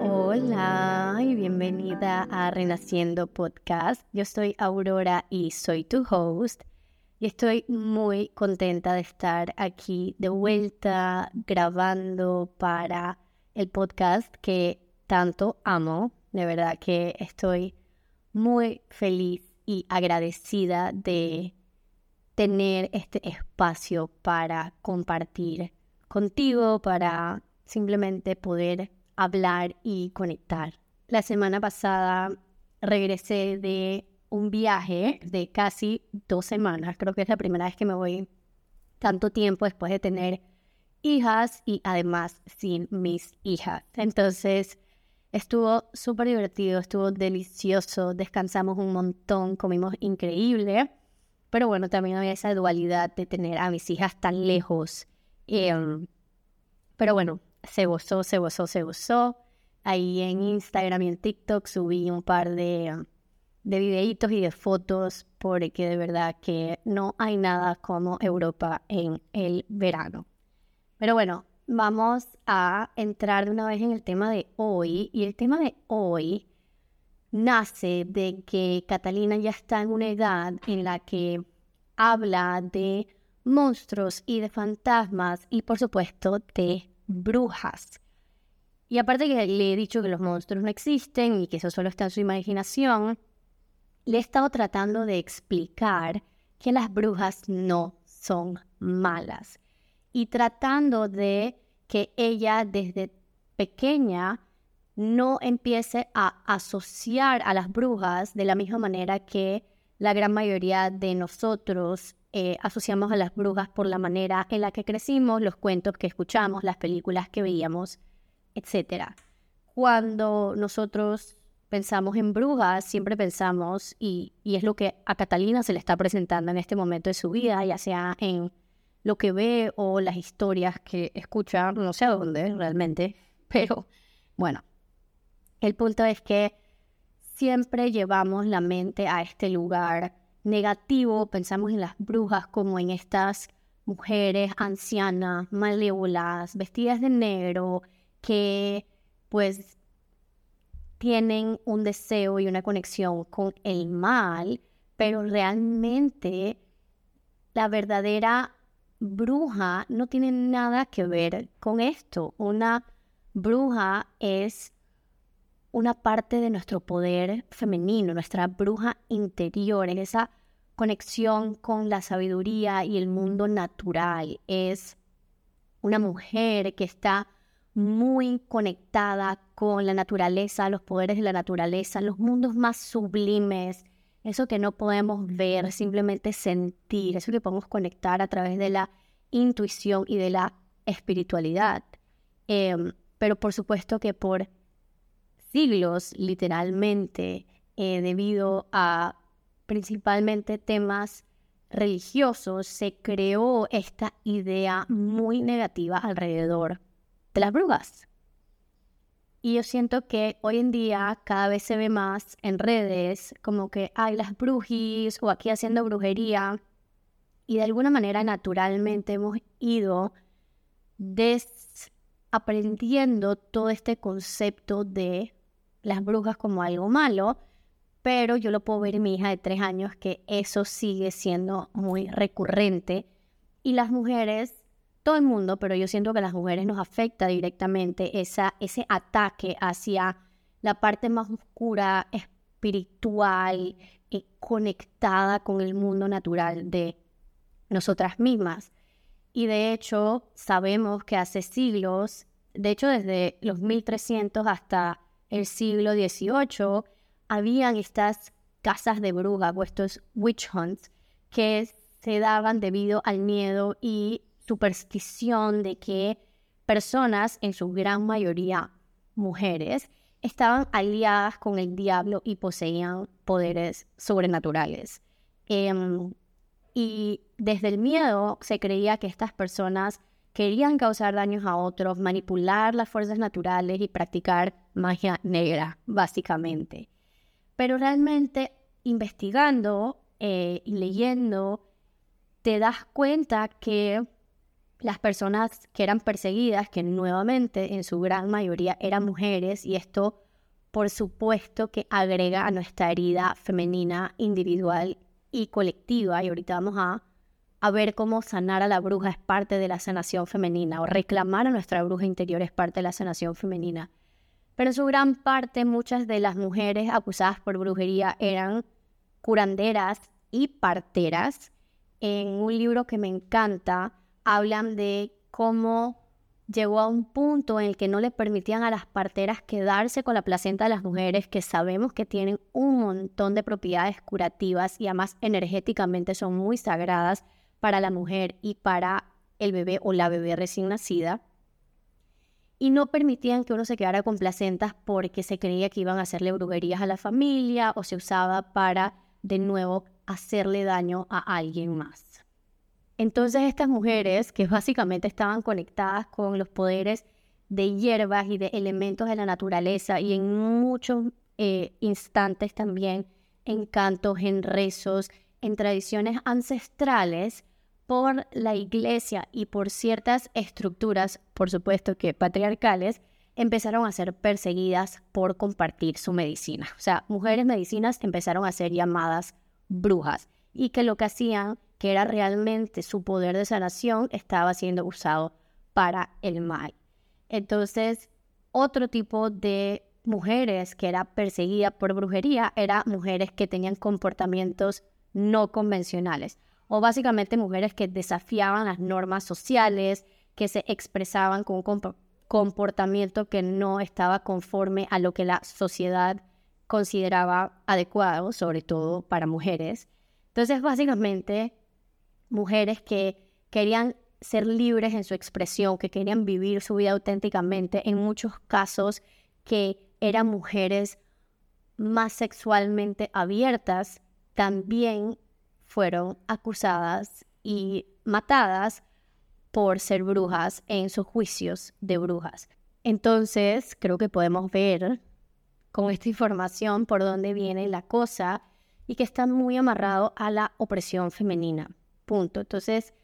Hola y bienvenida a Renaciendo Podcast. Yo soy Aurora y soy tu host. Y estoy muy contenta de estar aquí de vuelta grabando para el podcast que tanto amo. De verdad que estoy muy feliz y agradecida de tener este espacio para compartir contigo, para simplemente poder hablar y conectar. La semana pasada regresé de un viaje de casi dos semanas. Creo que es la primera vez que me voy tanto tiempo después de tener hijas y además sin mis hijas. Entonces estuvo súper divertido, estuvo delicioso, descansamos un montón, comimos increíble, pero bueno, también había esa dualidad de tener a mis hijas tan lejos. Em, pero bueno, se gozó, se gozó, se gozó. Ahí en Instagram y en TikTok subí un par de de videitos y de fotos porque de verdad que no hay nada como Europa en el verano. Pero bueno, vamos a entrar de una vez en el tema de hoy y el tema de hoy nace de que Catalina ya está en una edad en la que habla de monstruos y de fantasmas y por supuesto de brujas. Y aparte que le he dicho que los monstruos no existen y que eso solo está en su imaginación, le he estado tratando de explicar que las brujas no son malas y tratando de que ella desde pequeña no empiece a asociar a las brujas de la misma manera que la gran mayoría de nosotros eh, asociamos a las brujas por la manera en la que crecimos, los cuentos que escuchamos, las películas que veíamos, etc. Cuando nosotros pensamos en brujas, siempre pensamos, y, es lo que a Catalina se le está presentando en este momento de su vida, ya sea en lo que ve o las historias que escucha, no sé a dónde realmente, pero bueno, el punto es que siempre llevamos la mente a este lugar negativo, pensamos en las brujas como en estas mujeres ancianas, malévolas, vestidas de negro, que pues tienen un deseo y una conexión con el mal, pero realmente la verdadera bruja no tiene nada que ver con esto. Una bruja es una parte de nuestro poder femenino, nuestra bruja interior, en esa conexión con la sabiduría y el mundo natural. Es una mujer que está muy conectada con la naturaleza, los poderes de la naturaleza, los mundos más sublimes, eso que no podemos ver, simplemente sentir, eso que podemos conectar a través de la intuición y de la espiritualidad. Em, pero por supuesto que por siglos, literalmente, eh, debido a principalmente temas religiosos, se creó esta idea muy negativa alrededor las brujas. Y yo siento que hoy en día cada vez se ve más en redes como que hay las brujis o aquí haciendo brujería. Y de alguna manera naturalmente hemos ido desaprendiendo todo este concepto de las brujas como algo malo. Pero yo lo puedo ver en mi hija de tres años que eso sigue siendo muy recurrente. Y las mujeres todo el mundo, pero yo siento que las mujeres nos afecta directamente esa, ese ataque hacia la parte más oscura, espiritual, eh, conectada con el mundo natural de nosotras mismas. Y de hecho, sabemos que hace siglos, de hecho desde los 1300 hasta el siglo XVIII, habían estas casas de brujas o estos witch hunts que se daban debido al miedo y superstición de que personas, en su gran mayoría mujeres, estaban aliadas con el diablo y poseían poderes sobrenaturales. Em, y desde el miedo se creía que estas personas querían causar daños a otros, manipular las fuerzas naturales y practicar magia negra, básicamente. Pero realmente investigando eh, y leyendo, te das cuenta que las personas que eran perseguidas, que nuevamente en su gran mayoría eran mujeres, y esto por supuesto que agrega a nuestra herida femenina individual y colectiva, y ahorita vamos a, a ver cómo sanar a la bruja es parte de la sanación femenina, o reclamar a nuestra bruja interior es parte de la sanación femenina. Pero en su gran parte muchas de las mujeres acusadas por brujería eran curanderas y parteras. En un libro que me encanta, hablan de cómo llegó a un punto en el que no le permitían a las parteras quedarse con la placenta de las mujeres, que sabemos que tienen un montón de propiedades curativas y además energéticamente son muy sagradas para la mujer y para el bebé o la bebé recién nacida. Y no permitían que uno se quedara con placentas porque se creía que iban a hacerle brujerías a la familia o se usaba para de nuevo hacerle daño a alguien más. Entonces estas mujeres que básicamente estaban conectadas con los poderes de hierbas y de elementos de la naturaleza y en muchos eh, instantes también en cantos, en rezos, en tradiciones ancestrales por la iglesia y por ciertas estructuras, por supuesto que patriarcales, empezaron a ser perseguidas por compartir su medicina. O sea, mujeres medicinas empezaron a ser llamadas brujas y que lo que hacían, que era realmente su poder de sanación, estaba siendo usado para el mal. Entonces, otro tipo de mujeres que era perseguida por brujería era mujeres que tenían comportamientos no convencionales o básicamente mujeres que desafiaban las normas sociales, que se expresaban con un comportamiento que no estaba conforme a lo que la sociedad consideraba adecuado, sobre todo para mujeres. Entonces, básicamente, mujeres que querían ser libres en su expresión, que querían vivir su vida auténticamente, en muchos casos que eran mujeres más sexualmente abiertas, también fueron acusadas y matadas por ser brujas en sus juicios de brujas. Entonces, creo que podemos ver con esta información por dónde viene la cosa y que está muy amarrado a la opresión femenina. Punto. Entonces,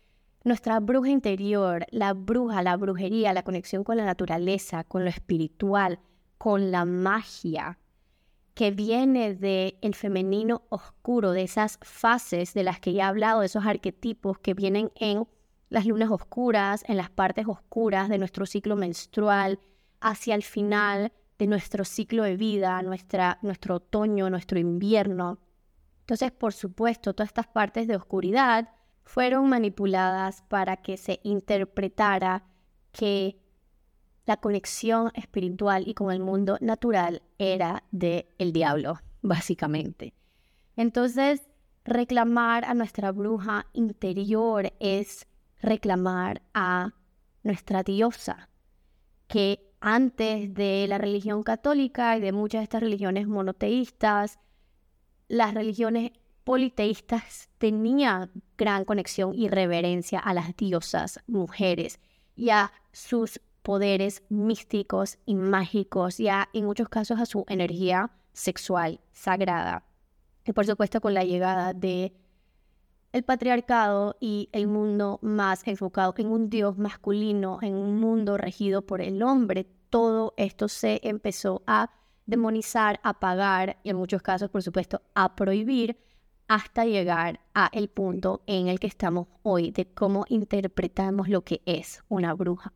nuestra bruja interior, la bruja, la brujería, la conexión con la naturaleza, con lo espiritual, con la magia, que viene del el femenino oscuro, de esas fases de las que ya he hablado, de esos arquetipos que vienen en las lunas oscuras, en las partes oscuras de nuestro ciclo menstrual, hacia el final de nuestro ciclo de vida, nuestra, nuestro otoño, nuestro invierno. Entonces, por supuesto, todas estas partes de oscuridad fueron manipuladas para que se interpretara que la conexión espiritual y con el mundo natural era de el diablo, básicamente. Entonces, reclamar a nuestra bruja interior es reclamar a nuestra diosa, que antes de la religión católica y de muchas de estas religiones monoteístas, las religiones politeístas tenían gran conexión y reverencia a las diosas mujeres y a sus poderes místicos y mágicos y a, en muchos casos a su energía sexual sagrada. Y por supuesto con la llegada de el patriarcado y el mundo más enfocado en un dios masculino, en un mundo regido por el hombre, todo esto se empezó a demonizar, a pagar y en muchos casos, por supuesto, a prohibir hasta llegar a el punto en el que estamos hoy de cómo interpretamos lo que es una bruja.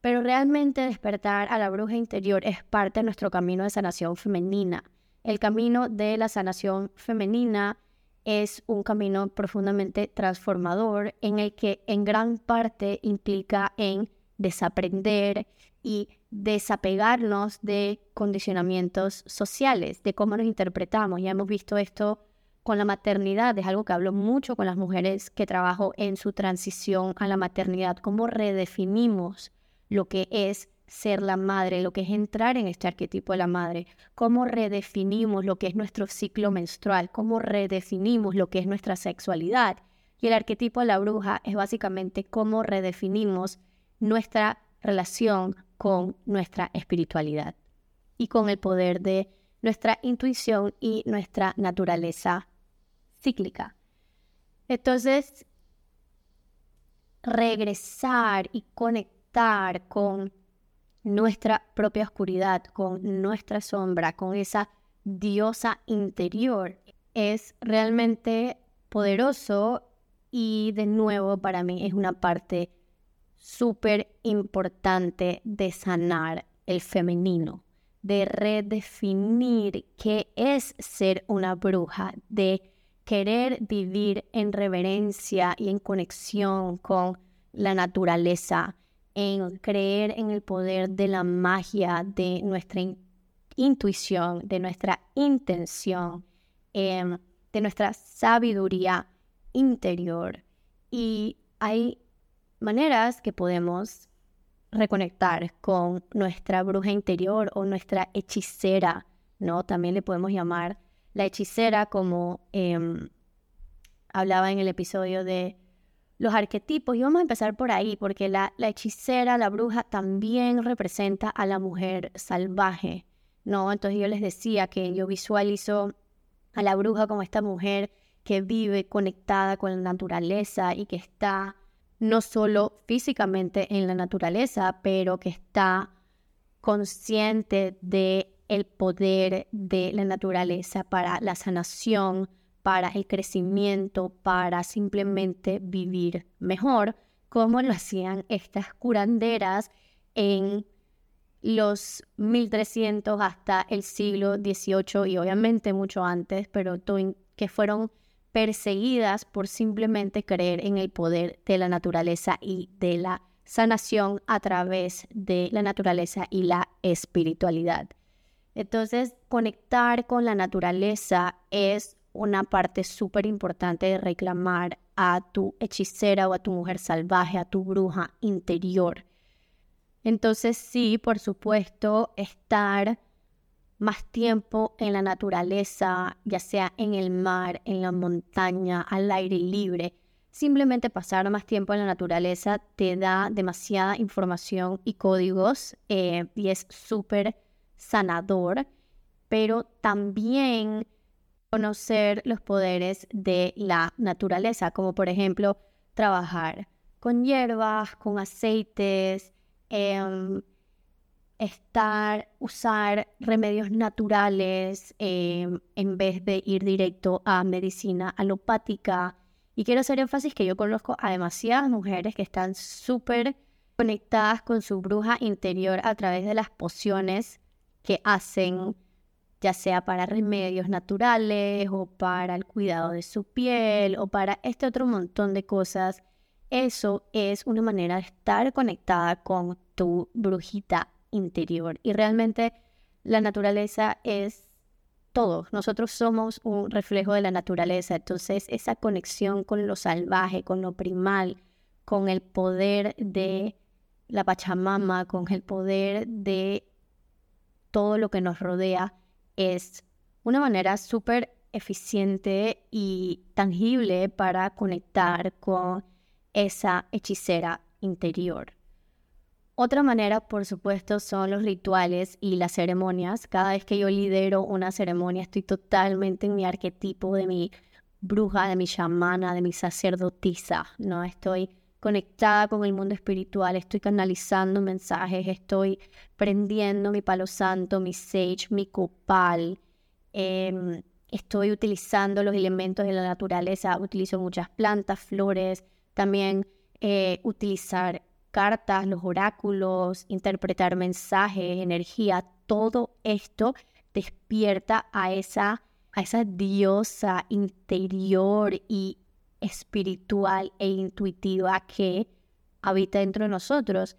Pero realmente despertar a la bruja interior es parte de nuestro camino de sanación femenina. El camino de la sanación femenina es un camino profundamente transformador en el que en gran parte implica en desaprender y desapegarnos de condicionamientos sociales, de cómo nos interpretamos. Ya hemos visto esto con la maternidad, es algo que hablo mucho con las mujeres que trabajo en su transición a la maternidad, cómo redefinimos lo que es ser la madre, lo que es entrar en este arquetipo de la madre, cómo redefinimos lo que es nuestro ciclo menstrual, cómo redefinimos lo que es nuestra sexualidad. Y el arquetipo de la bruja es básicamente cómo redefinimos nuestra relación con nuestra espiritualidad y con el poder de nuestra intuición y nuestra naturaleza cíclica. Entonces, regresar y conectar con nuestra propia oscuridad, con nuestra sombra, con esa diosa interior, es realmente poderoso y de nuevo para mí es una parte súper importante de sanar el femenino, de redefinir qué es ser una bruja, de querer vivir en reverencia y en conexión con la naturaleza, en creer en el poder de la magia, de nuestra intuición, de nuestra intención, em, de nuestra sabiduría interior. Y hay maneras que podemos reconectar con nuestra bruja interior o nuestra hechicera, ¿no? También le podemos llamar la hechicera como em, hablaba en el episodio de los arquetipos. Y vamos a empezar por ahí, porque la, la hechicera, la bruja, también representa a la mujer salvaje, ¿no? Entonces yo les decía que yo visualizo a la bruja como esta mujer que vive conectada con la naturaleza y que está no solo físicamente en la naturaleza, pero que está consciente de el poder de la naturaleza para la sanación, para el crecimiento, para simplemente vivir mejor, como lo hacían estas curanderas en los 1300 hasta el siglo XVIII y obviamente mucho antes, pero que fueron perseguidas por simplemente creer en el poder de la naturaleza y de la sanación a través de la naturaleza y la espiritualidad. Entonces, conectar con la naturaleza es una parte súper importante de reclamar a tu hechicera o a tu mujer salvaje, a tu bruja interior. Entonces, sí, por supuesto, estar más tiempo en la naturaleza, ya sea en el mar, en la montaña, al aire libre. Simplemente pasar más tiempo en la naturaleza te da demasiada información y códigos eh, y es súper sanador, pero también conocer los poderes de la naturaleza, como por ejemplo trabajar con hierbas, con aceites, em, estar, usar remedios naturales em, en vez de ir directo a medicina alopática. Y quiero hacer énfasis que yo conozco a demasiadas mujeres que están súper conectadas con su bruja interior a través de las pociones que hacen, ya sea para remedios naturales o para el cuidado de su piel o para este otro montón de cosas. Eso es una manera de estar conectada con tu brujita interior. Y realmente la naturaleza es todo. Nosotros somos un reflejo de la naturaleza. Entonces, esa conexión con lo salvaje, con lo primal, con el poder de la Pachamama, con el poder de todo lo que nos rodea, es una manera súper eficiente y tangible para conectar con esa hechicera interior. Otra manera, por supuesto, son los rituales y las ceremonias. Cada vez que yo lidero una ceremonia, estoy totalmente en mi arquetipo de mi bruja, de mi chamana, de mi sacerdotisa, ¿no? Estoy conectada con el mundo espiritual, estoy canalizando mensajes, estoy prendiendo mi palo santo, mi sage, mi copal, em, estoy utilizando los elementos de la naturaleza, utilizo muchas plantas, flores, también eh, utilizar cartas, los oráculos, interpretar mensajes, energía, todo esto despierta a esa, a esa diosa interior y espiritual e intuitiva que habita dentro de nosotros.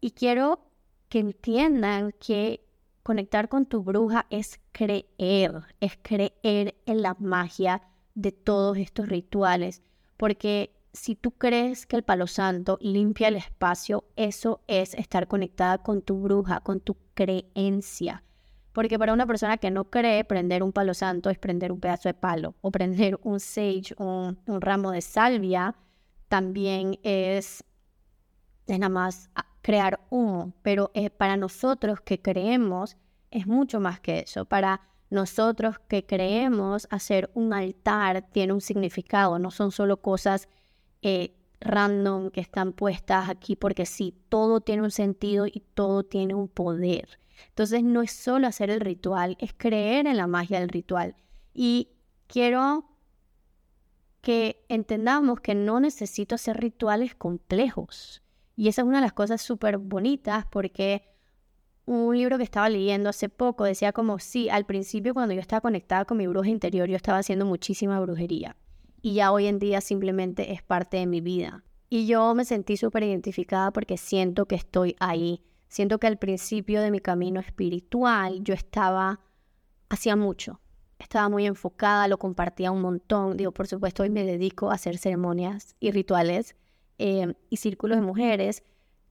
Y quiero que entiendan que conectar con tu bruja es creer, es creer en la magia de todos estos rituales, porque si tú crees que el palo santo limpia el espacio, eso es estar conectada con tu bruja, con tu creencia. Porque para una persona que no cree, prender un palo santo es prender un pedazo de palo. O prender un sage, un, un ramo de salvia, también es, es nada más crear humo. Pero eh, para nosotros que creemos, es mucho más que eso. Para nosotros que creemos, hacer un altar tiene un significado. No son solo cosas eh, random que están puestas aquí porque sí, todo tiene un sentido y todo tiene un poder. Entonces no es solo hacer el ritual, es creer en la magia del ritual. Y quiero que entendamos que no necesito hacer rituales complejos. Y esa es una de las cosas súper bonitas porque un libro que estaba leyendo hace poco decía como, sí, al principio cuando yo estaba conectada con mi bruja interior, yo estaba haciendo muchísima brujería. Y ya hoy en día simplemente es parte de mi vida. Y yo me sentí súper identificada porque siento que estoy ahí. Siento que al principio de mi camino espiritual yo estaba, hacía mucho. Estaba muy enfocada, lo compartía un montón. Digo, por supuesto, hoy me dedico a hacer ceremonias y rituales eh, y círculos de mujeres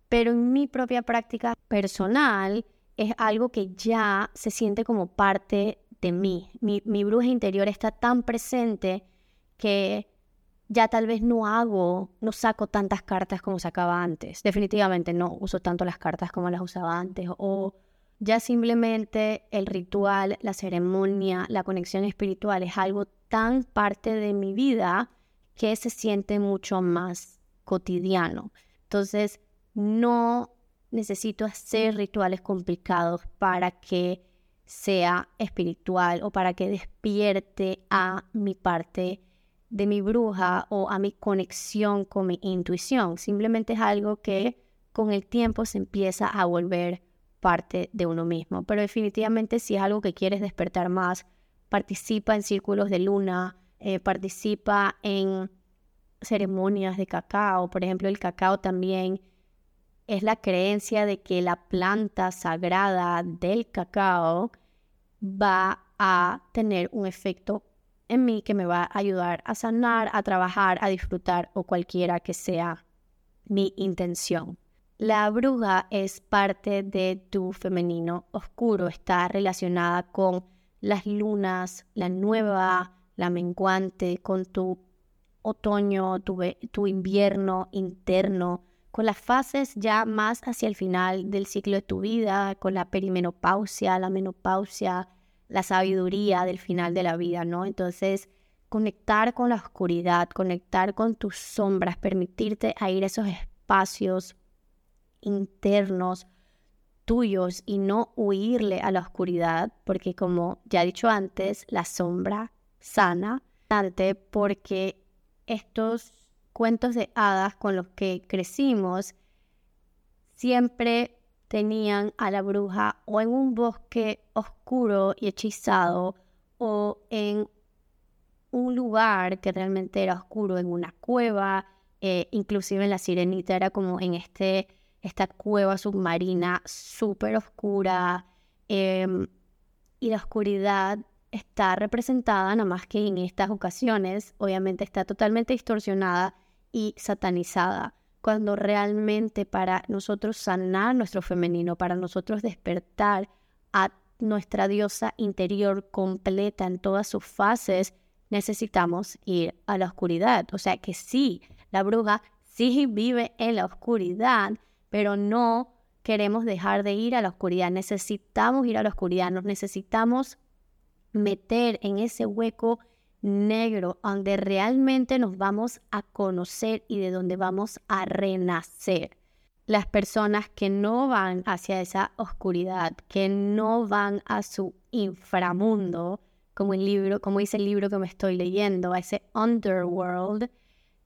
pero en mi propia práctica personal es algo que ya se siente como parte de mí. Mi, mi bruja interior está tan presente que ya tal vez no hago, no saco tantas cartas como sacaba antes. Definitivamente no uso tanto las cartas como las usaba antes. O ya simplemente el ritual, la ceremonia, la conexión espiritual es algo tan parte de mi vida que se siente mucho más cotidiano. Entonces, no necesito hacer rituales complicados para que sea espiritual o para que despierte a mi parte de mi bruja o a mi conexión con mi intuición. Simplemente es algo que con el tiempo se empieza a volver parte de uno mismo. Pero definitivamente si es algo que quieres despertar más, participa en círculos de luna, eh, participa en ceremonias de cacao. Por ejemplo, el cacao también es la creencia de que la planta sagrada del cacao va a tener un efecto en mí que me va a ayudar a sanar, a trabajar, a disfrutar o cualquiera que sea mi intención. La bruja es parte de tu femenino oscuro, está relacionada con las lunas, la nueva, la menguante, con tu otoño, tu, tu invierno interno, con las fases ya más hacia el final del ciclo de tu vida, con la perimenopausia, la menopausia, la sabiduría del final de la vida, ¿no? Entonces, conectar con la oscuridad, conectar con tus sombras, permitirte ir a esos espacios internos tuyos y no huirle a la oscuridad, porque como ya he dicho antes, la sombra sana, porque estos cuentos de hadas con los que crecimos siempre tenían a la bruja o en un bosque oscuro y hechizado o en un lugar que realmente era oscuro, en una cueva, eh, inclusive en la sirenita era como en este, esta cueva submarina súper oscura em, y la oscuridad está representada nada más que en estas ocasiones, obviamente está totalmente distorsionada y satanizada, cuando realmente para nosotros sanar nuestro femenino, para nosotros despertar a nuestra diosa interior completa en todas sus fases, necesitamos ir a la oscuridad. O sea que sí, la bruja sí vive en la oscuridad, pero no queremos dejar de ir a la oscuridad. Necesitamos ir a la oscuridad, nos necesitamos meter en ese hueco negro, donde realmente nos vamos a conocer y de donde vamos a renacer. Las personas que no van hacia esa oscuridad, que no van a su inframundo, como el libro, como dice el libro que me estoy leyendo, a ese underworld,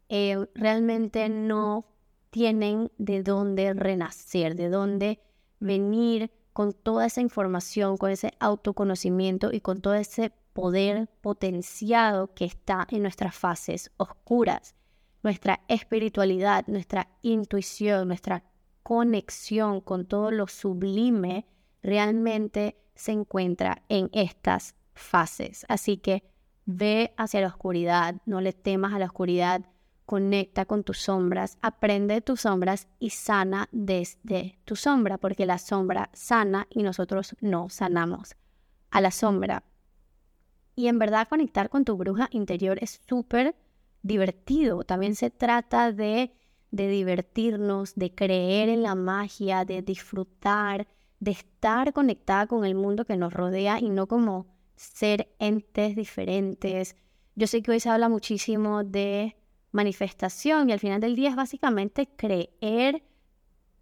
eh, realmente no tienen de dónde renacer, de dónde venir con toda esa información, con ese autoconocimiento y con todo ese poder potenciado que está en nuestras fases oscuras, nuestra espiritualidad, nuestra intuición, nuestra conexión con todo lo sublime, realmente se encuentra en estas fases. Así que ve hacia la oscuridad, no le temas a la oscuridad, conecta con tus sombras, aprende de tus sombras y sana desde tu sombra, porque la sombra sana y nosotros no sanamos a la sombra. Y en verdad conectar con tu bruja interior es súper divertido. También se trata de, de divertirnos, de creer en la magia, de disfrutar, de estar conectada con el mundo que nos rodea y no como ser entes diferentes. Yo sé que hoy se habla muchísimo de manifestación y al final del día es básicamente creer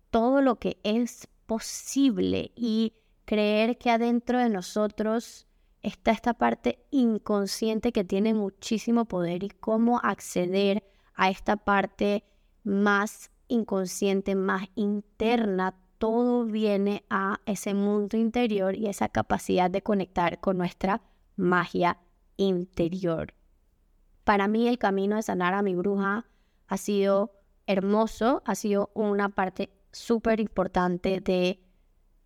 todo lo que es posible y creer que adentro de nosotros está esta parte inconsciente que tiene muchísimo poder y cómo acceder a esta parte más inconsciente, más interna. Todo viene a ese mundo interior y esa capacidad de conectar con nuestra magia interior. Para mí el camino de sanar a mi bruja ha sido hermoso, ha sido una parte súper importante de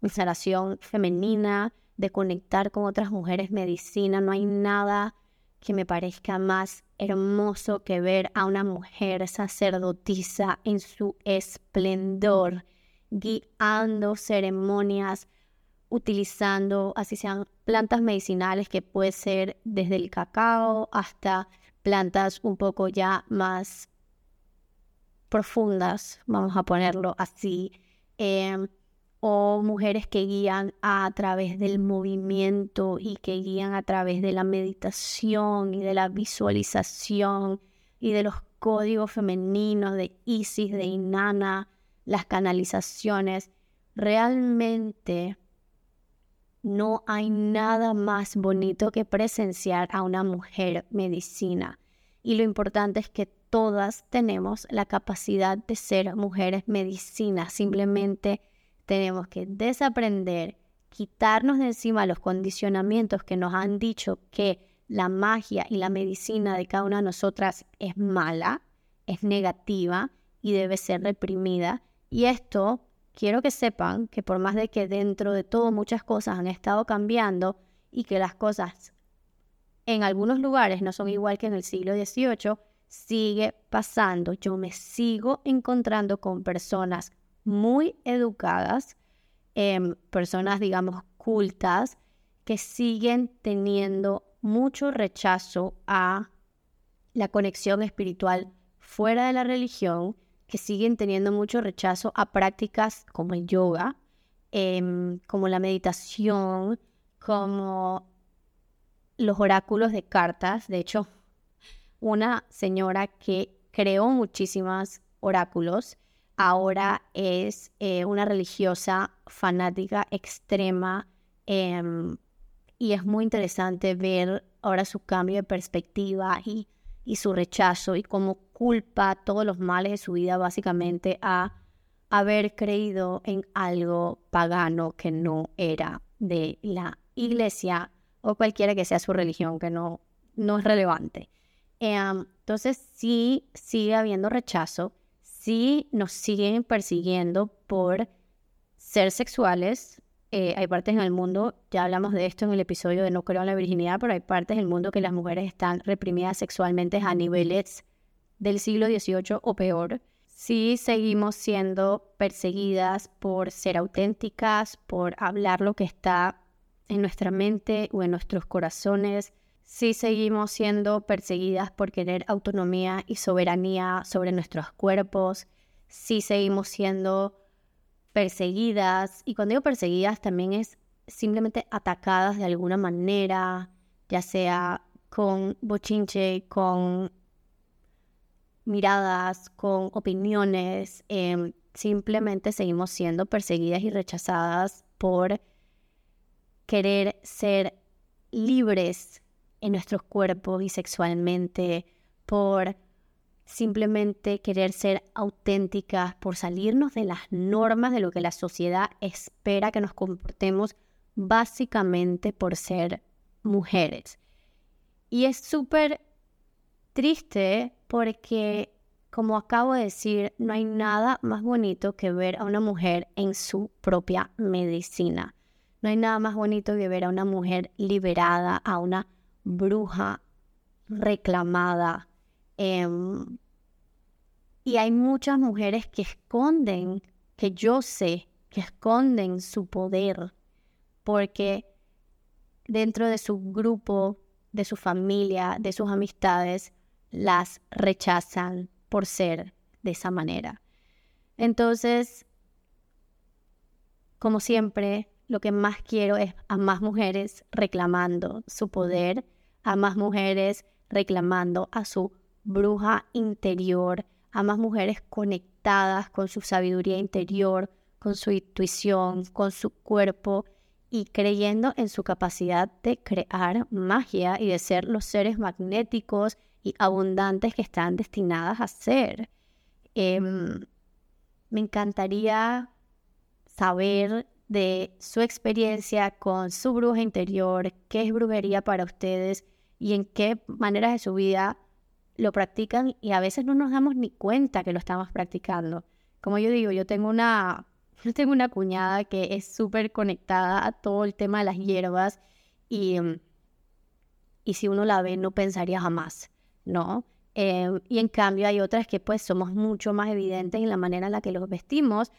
mi sanación femenina, de conectar con otras mujeres medicina. No hay nada que me parezca más hermoso que ver a una mujer sacerdotisa en su esplendor, guiando ceremonias, utilizando, así sean plantas medicinales, que puede ser desde el cacao hasta plantas un poco ya más profundas, vamos a ponerlo así, em, o mujeres que guían a través del movimiento y que guían a través de la meditación y de la visualización y de los códigos femeninos de Isis, de Inanna, las canalizaciones. Realmente no hay nada más bonito que presenciar a una mujer medicina. Y lo importante es que todas tenemos la capacidad de ser mujeres medicina. Simplemente tenemos que desaprender, quitarnos de encima los condicionamientos que nos han dicho que la magia y la medicina de cada una de nosotras es mala, es negativa y debe ser reprimida. Y esto quiero que sepan que por más de que dentro de todo muchas cosas han estado cambiando y que las cosas en algunos lugares no son igual que en el siglo XVIII, sigue pasando. Yo me sigo encontrando con personas muy educadas, em, personas, digamos, cultas, que siguen teniendo mucho rechazo a la conexión espiritual fuera de la religión que siguen teniendo mucho rechazo a prácticas como el yoga, em, como la meditación, como los oráculos de cartas. De hecho, una señora que creó muchísimos oráculos, ahora es eh, una religiosa fanática extrema em, y es muy interesante ver ahora su cambio de perspectiva y, su rechazo y cómo culpa todos los males de su vida básicamente a haber creído en algo pagano que no era de la iglesia o cualquiera que sea su religión, que no, no es relevante. Em, entonces sí sigue habiendo rechazo, sí nos siguen persiguiendo por ser sexuales. Eh, hay partes en el mundo, ya hablamos de esto en el episodio de No creo en la virginidad, pero hay partes del mundo que las mujeres están reprimidas sexualmente a niveles del siglo XVIII o peor, sí seguimos siendo perseguidas por ser auténticas, por hablar lo que está en nuestra mente o en nuestros corazones. Sí seguimos siendo perseguidas por querer autonomía y soberanía sobre nuestros cuerpos. Sí seguimos siendo perseguidas. Y cuando digo perseguidas también es simplemente atacadas de alguna manera, ya sea con bochinche, con miradas, con opiniones, em, simplemente seguimos siendo perseguidas y rechazadas por querer ser libres en nuestros cuerpos y sexualmente, por simplemente querer ser auténticas, por salirnos de las normas de lo que la sociedad espera que nos comportemos, básicamente por ser mujeres. Y es súper triste porque, como acabo de decir, no hay nada más bonito que ver a una mujer en su propia medicina. No hay nada más bonito que ver a una mujer liberada, a una bruja reclamada. Em, y hay muchas mujeres que esconden, que yo sé, que esconden su poder, porque dentro de su grupo, de su familia, de sus amistades, las rechazan por ser de esa manera. Entonces, como siempre, lo que más quiero es a más mujeres reclamando su poder, a más mujeres reclamando a su bruja interior, a más mujeres conectadas con su sabiduría interior, con su intuición, con su cuerpo y creyendo en su capacidad de crear magia y de ser los seres magnéticos y abundantes que están destinadas a ser. Em, me encantaría saber de su experiencia con su bruja interior, qué es brujería para ustedes y en qué maneras de su vida lo practican y a veces no nos damos ni cuenta que lo estamos practicando. Como yo digo, yo tengo una, yo tengo una cuñada que es súper conectada a todo el tema de las hierbas y, y si uno la ve no pensaría jamás, ¿no? Eh, y en cambio hay otras que pues somos mucho más evidentes en la manera en la que los vestimos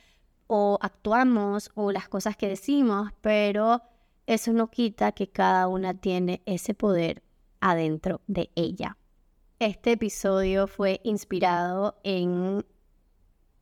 o actuamos o las cosas que decimos, pero eso no quita que cada una tiene ese poder adentro de ella. Este episodio fue inspirado en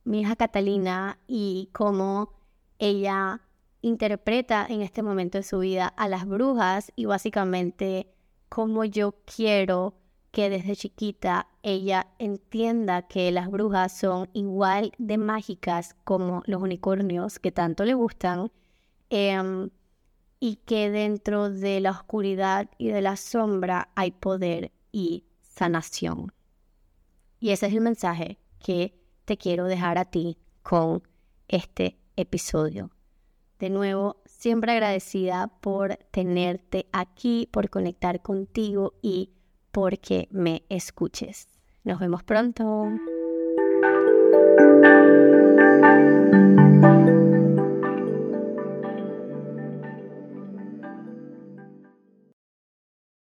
mi hija Catalina y cómo ella interpreta en este momento de su vida a las brujas y básicamente cómo yo quiero que desde chiquita ella entienda que las brujas son igual de mágicas como los unicornios que tanto le gustan em, y que dentro de la oscuridad y de la sombra hay poder y sanación. Y ese es el mensaje que te quiero dejar a ti con este episodio. De nuevo, siempre agradecida por tenerte aquí, por conectar contigo y porque me escuches. Nos vemos pronto.